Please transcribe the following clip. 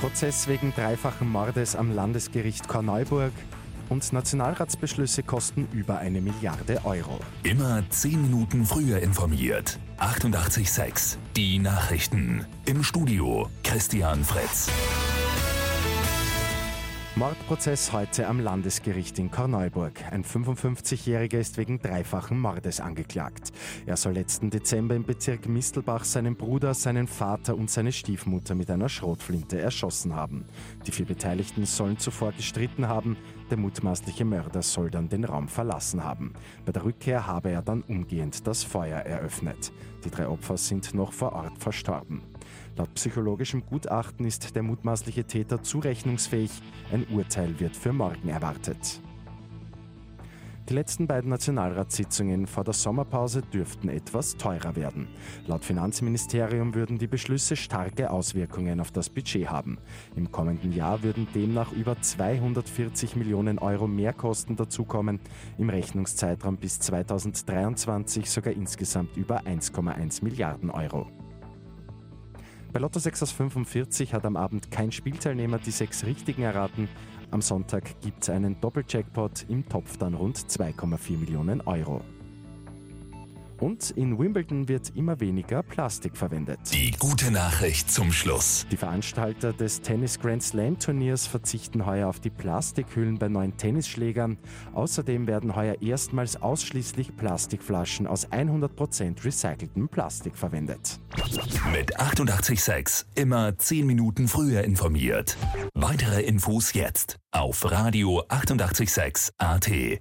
Prozess wegen dreifachen Mordes am Landesgericht Korneuburg und Nationalratsbeschlüsse kosten über eine Milliarde Euro. Immer 10 Minuten früher informiert. 88.6 Die Nachrichten. Im Studio Christian Fritz. Mordprozess heute am Landesgericht in Korneuburg. Ein 55-Jähriger ist wegen dreifachen Mordes angeklagt. Er soll letzten Dezember im Bezirk Mistelbach seinen Bruder, seinen Vater und seine Stiefmutter mit einer Schrotflinte erschossen haben. Die vier Beteiligten sollen zuvor gestritten haben. Der mutmaßliche Mörder soll dann den Raum verlassen haben. Bei der Rückkehr habe er dann umgehend das Feuer eröffnet. Die drei Opfer sind noch vor Ort verstorben. Laut psychologischem Gutachten ist der mutmaßliche Täter zurechnungsfähig. Ein Urteil wird für morgen erwartet. Die letzten beiden Nationalratssitzungen vor der Sommerpause dürften etwas teurer werden. Laut Finanzministerium würden die Beschlüsse starke Auswirkungen auf das Budget haben. Im kommenden Jahr würden demnach über 240 Millionen Euro Mehrkosten dazukommen, im Rechnungszeitraum bis 2023 sogar insgesamt über 1,1 Milliarden Euro. Bei Lotto 6 aus 45 hat am Abend kein Spielteilnehmer die sechs Richtigen erraten. Am Sonntag gibt es einen Doppeljackpot, im Topf dann rund 2,4 Millionen Euro. Und in Wimbledon wird immer weniger Plastik verwendet. Die gute Nachricht zum Schluss. Die Veranstalter des Tennis Grand Slam Turniers verzichten heuer auf die Plastikhüllen bei neuen Tennisschlägern. Außerdem werden heuer erstmals ausschließlich Plastikflaschen aus 100% recyceltem Plastik verwendet. Mit 886 immer 10 Minuten früher informiert. Weitere Infos jetzt auf Radio 886 AT.